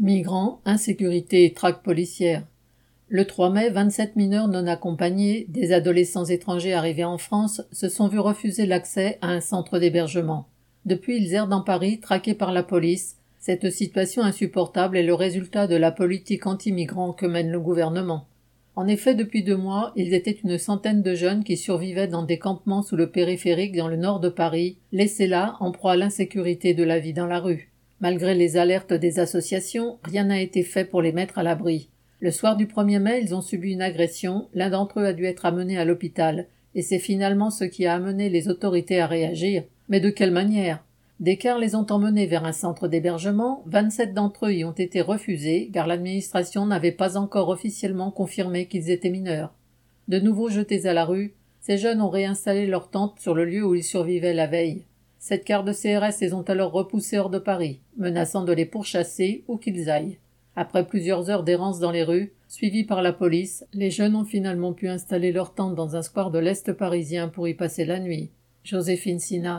Migrants, insécurité et traque policière. Le 3 mai, 27 mineurs non accompagnés, des adolescents étrangers arrivés en France, se sont vus refuser l'accès à un centre d'hébergement. Depuis, ils errent dans Paris, traqués par la police. Cette situation insupportable est le résultat de la politique anti-migrants que mène le gouvernement. En effet, depuis deux mois, ils étaient une centaine de jeunes qui survivaient dans des campements sous le périphérique dans le nord de Paris, laissés là en proie à l'insécurité de la vie dans la rue. Malgré les alertes des associations, rien n'a été fait pour les mettre à l'abri. Le soir du 1er mai, ils ont subi une agression, l'un d'entre eux a dû être amené à l'hôpital, et c'est finalement ce qui a amené les autorités à réagir. Mais de quelle manière? Des cars les ont emmenés vers un centre d'hébergement, 27 d'entre eux y ont été refusés, car l'administration n'avait pas encore officiellement confirmé qu'ils étaient mineurs. De nouveau jetés à la rue, ces jeunes ont réinstallé leur tente sur le lieu où ils survivaient la veille. Cette carte de CRS les ont alors repoussés hors de Paris, menaçant de les pourchasser où qu'ils aillent. Après plusieurs heures d'errance dans les rues, suivis par la police, les jeunes ont finalement pu installer leur tente dans un square de l'Est parisien pour y passer la nuit. Joséphine Sina.